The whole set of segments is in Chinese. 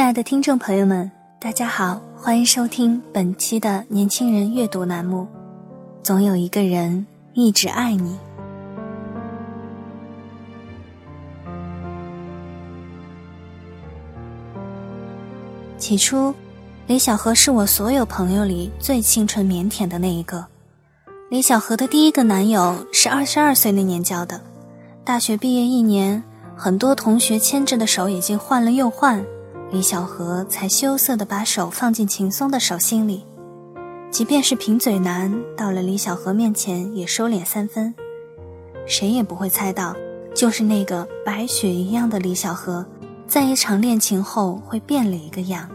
亲爱的听众朋友们，大家好，欢迎收听本期的年轻人阅读栏目。总有一个人一直爱你。起初，李小河是我所有朋友里最清纯腼腆的那一个。李小河的第一个男友是二十二岁那年交的，大学毕业一年，很多同学牵着的手已经换了又换。李小河才羞涩地把手放进秦松的手心里，即便是贫嘴男，到了李小河面前也收敛三分。谁也不会猜到，就是那个白雪一样的李小河，在一场恋情后会变了一个样，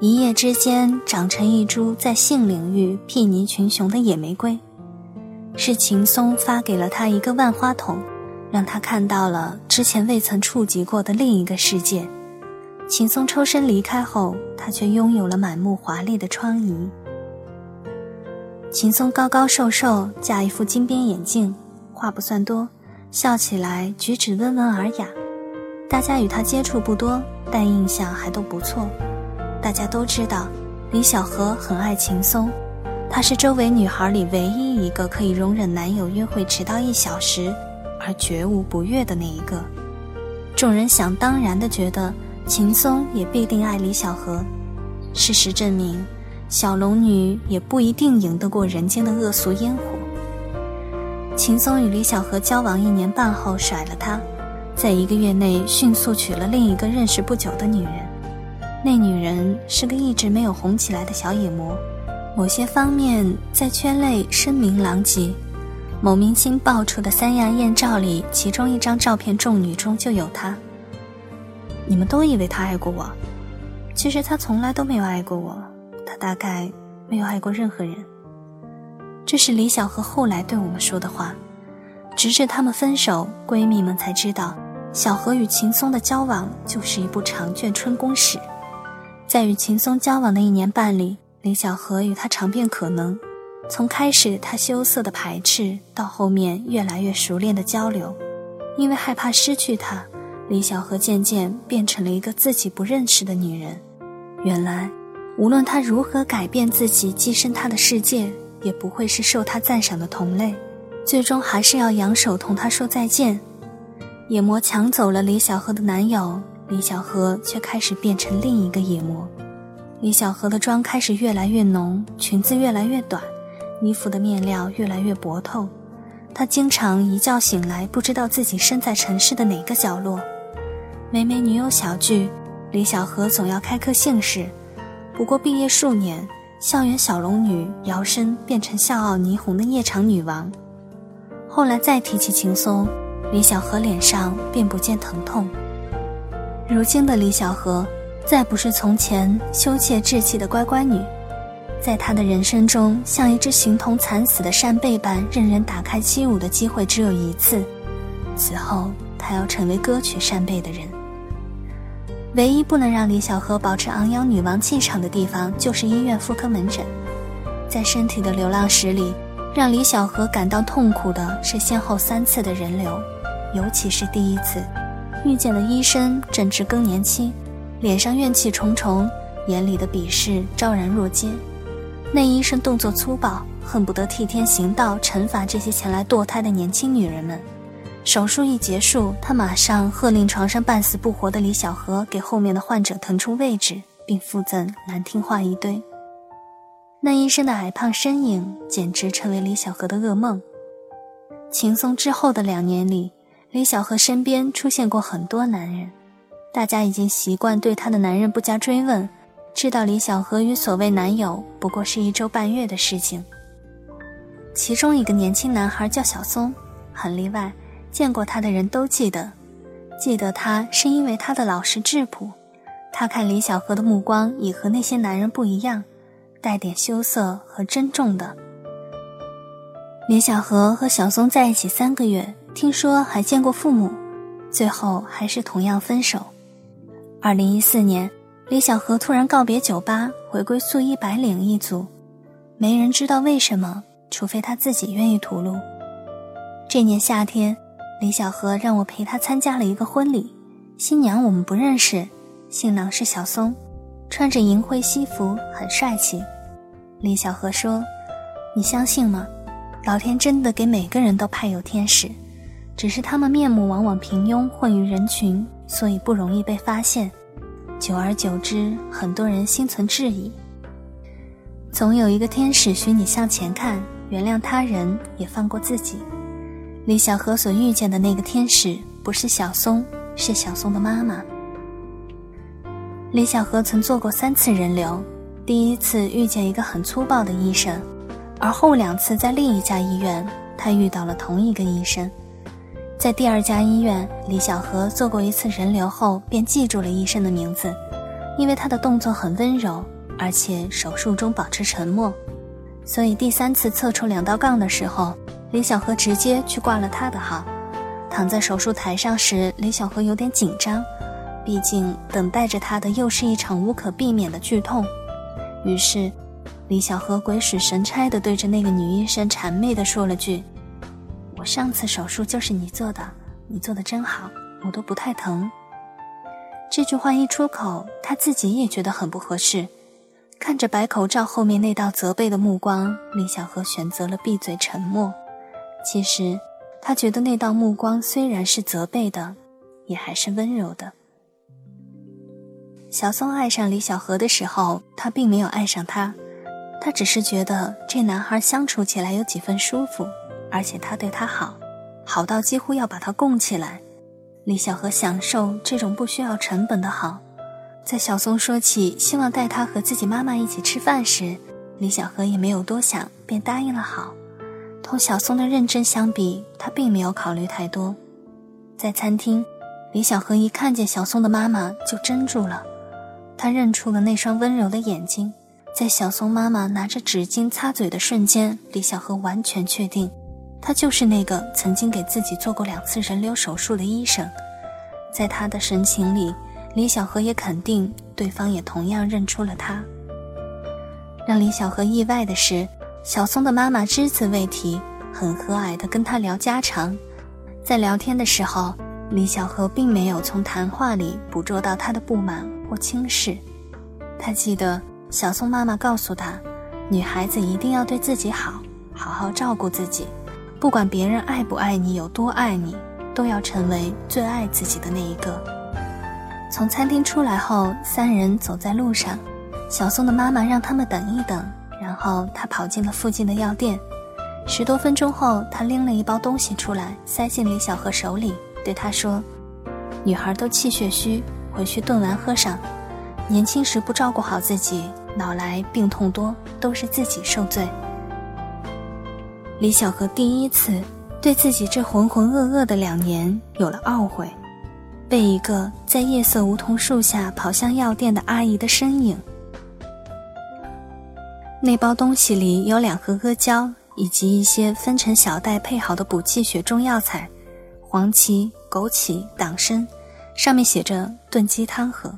一夜之间长成一株在性领域睥睨群雄的野玫瑰。是秦松发给了他一个万花筒，让他看到了之前未曾触及过的另一个世界。秦松抽身离开后，他却拥有了满目华丽的疮痍。秦松高高瘦瘦，架一副金边眼镜，话不算多，笑起来举止温文尔雅。大家与他接触不多，但印象还都不错。大家都知道，李小河很爱秦松，他是周围女孩里唯一一个可以容忍男友约会迟到一小时，而绝无不悦的那一个。众人想当然的觉得。秦松也必定爱李小河，事实证明，小龙女也不一定赢得过人间的恶俗烟火。秦松与李小河交往一年半后甩了他，在一个月内迅速娶了另一个认识不久的女人。那女人是个一直没有红起来的小野魔，某些方面在圈内声名狼藉。某明星爆出的三亚艳照里，其中一张照片众女中就有她。你们都以为他爱过我，其实他从来都没有爱过我，他大概没有爱过任何人。这是李小河后来对我们说的话。直至他们分手，闺蜜们才知道，小河与秦松的交往就是一部长卷春宫史。在与秦松交往的一年半里，李小河与他尝遍可能，从开始他羞涩的排斥，到后面越来越熟练的交流，因为害怕失去他。李小河渐渐变成了一个自己不认识的女人。原来，无论他如何改变自己，跻身他的世界，也不会是受他赞赏的同类。最终还是要扬手同他说再见。野魔抢走了李小河的男友，李小河却开始变成另一个野魔。李小河的妆开始越来越浓，裙子越来越短，衣服的面料越来越薄透。他经常一觉醒来，不知道自己身在城市的哪个角落。每每女友小聚，李小河总要开课姓氏。不过毕业数年，校园小龙女摇身变成笑傲霓虹的夜场女王。后来再提起秦松，李小河脸上便不见疼痛。如今的李小河，再不是从前羞怯稚气的乖乖女，在她的人生中，像一只形同惨死的扇贝般，任人打开七舞的机会只有一次。此后，她要成为歌曲扇贝的人。唯一不能让李小河保持昂扬女王气场的地方，就是医院妇科门诊。在身体的流浪史里，让李小河感到痛苦的是先后三次的人流，尤其是第一次，遇见的医生正值更年期，脸上怨气重重，眼里的鄙视昭然若揭。那医生动作粗暴，恨不得替天行道，惩罚这些前来堕胎的年轻女人们。手术一结束，他马上喝令床上半死不活的李小河给后面的患者腾出位置，并附赠难听话一堆。那医生的矮胖身影简直成为李小河的噩梦。秦松之后的两年里，李小河身边出现过很多男人，大家已经习惯对他的男人不加追问，知道李小河与所谓男友不过是一周半月的事情。其中一个年轻男孩叫小松，很例外，见过他的人都记得。记得他是因为他的老实质朴，他看李小河的目光已和那些男人不一样，带点羞涩和珍重的。李小河和小松在一起三个月，听说还见过父母，最后还是同样分手。二零一四年，李小河突然告别酒吧，回归素衣白领一族，没人知道为什么，除非他自己愿意吐露。这年夏天。李小河让我陪他参加了一个婚礼，新娘我们不认识，新郎是小松，穿着银灰西服，很帅气。李小河说：“你相信吗？老天真的给每个人都派有天使，只是他们面目往往平庸，混于人群，所以不容易被发现。久而久之，很多人心存质疑。总有一个天使许你向前看，原谅他人，也放过自己。”李小河所遇见的那个天使不是小松，是小松的妈妈。李小河曾做过三次人流，第一次遇见一个很粗暴的医生，而后两次在另一家医院，他遇到了同一个医生。在第二家医院，李小河做过一次人流后便记住了医生的名字，因为他的动作很温柔，而且手术中保持沉默，所以第三次测出两道杠的时候。李小河直接去挂了他的号，躺在手术台上时，李小河有点紧张，毕竟等待着他的又是一场无可避免的剧痛。于是，李小河鬼使神差地对着那个女医生谄媚地说了句：“我上次手术就是你做的，你做的真好，我都不太疼。”这句话一出口，他自己也觉得很不合适。看着白口罩后面那道责备的目光，李小河选择了闭嘴沉默。其实，他觉得那道目光虽然是责备的，也还是温柔的。小松爱上李小河的时候，他并没有爱上他，他只是觉得这男孩相处起来有几分舒服，而且他对他好，好到几乎要把他供起来。李小河享受这种不需要成本的好。在小松说起希望带他和自己妈妈一起吃饭时，李小河也没有多想，便答应了好。同小松的认真相比，他并没有考虑太多。在餐厅，李小河一看见小松的妈妈就怔住了，他认出了那双温柔的眼睛。在小松妈妈拿着纸巾擦嘴的瞬间，李小河完全确定，他就是那个曾经给自己做过两次人流手术的医生。在他的神情里，李小河也肯定对方也同样认出了他。让李小河意外的是。小松的妈妈只字未提，很和蔼地跟他聊家常。在聊天的时候，李小河并没有从谈话里捕捉到他的不满或轻视。他记得小松妈妈告诉他，女孩子一定要对自己好，好好照顾自己，不管别人爱不爱你，有多爱你，都要成为最爱自己的那一个。从餐厅出来后，三人走在路上，小松的妈妈让他们等一等。然后他跑进了附近的药店，十多分钟后，他拎了一包东西出来，塞进李小河手里，对他说：“女孩都气血虚，回去炖丸喝上。年轻时不照顾好自己，老来病痛多，都是自己受罪。”李小河第一次对自己这浑浑噩噩的两年有了懊悔，被一个在夜色梧桐树下跑向药店的阿姨的身影。那包东西里有两盒阿胶，以及一些分成小袋配好的补气血中药材，黄芪、枸杞、党参，上面写着“炖鸡汤喝”。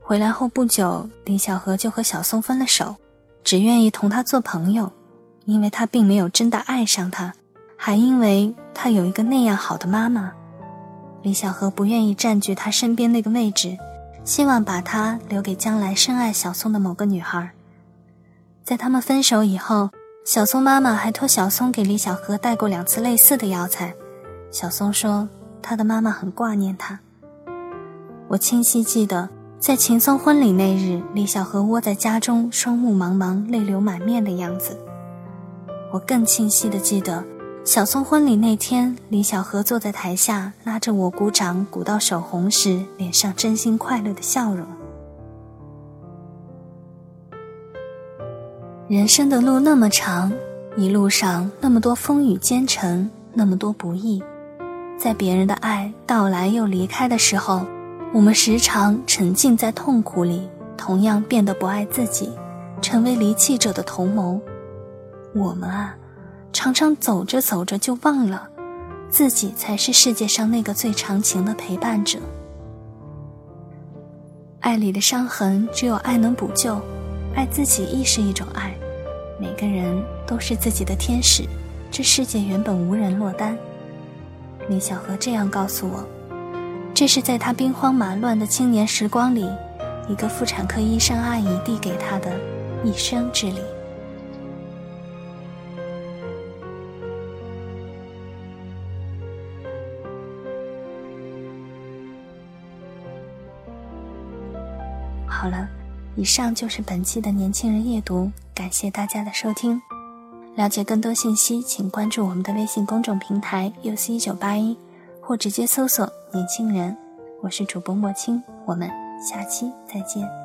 回来后不久，李小河就和小松分了手，只愿意同他做朋友，因为他并没有真的爱上他，还因为他有一个那样好的妈妈。李小河不愿意占据他身边那个位置，希望把他留给将来深爱小松的某个女孩。在他们分手以后，小松妈妈还托小松给李小河带过两次类似的药材。小松说，他的妈妈很挂念他。我清晰记得，在秦松婚礼那日，李小河窝在家中，双目茫茫，泪流满面的样子。我更清晰地记得，小松婚礼那天，李小河坐在台下，拉着我鼓掌，鼓到手红时，脸上真心快乐的笑容。人生的路那么长，一路上那么多风雨兼程，那么多不易，在别人的爱到来又离开的时候，我们时常沉浸在痛苦里，同样变得不爱自己，成为离弃者的同谋。我们啊，常常走着走着就忘了，自己才是世界上那个最长情的陪伴者。爱里的伤痕，只有爱能补救，爱自己亦是一种爱。每个人都是自己的天使，这世界原本无人落单。李小河这样告诉我，这是在他兵荒马乱的青年时光里，一个妇产科医生阿姨递给他的一生之礼。以上就是本期的年轻人夜读，感谢大家的收听。了解更多信息，请关注我们的微信公众平台“ u c 一九八一”，或直接搜索“年轻人”。我是主播莫青，我们下期再见。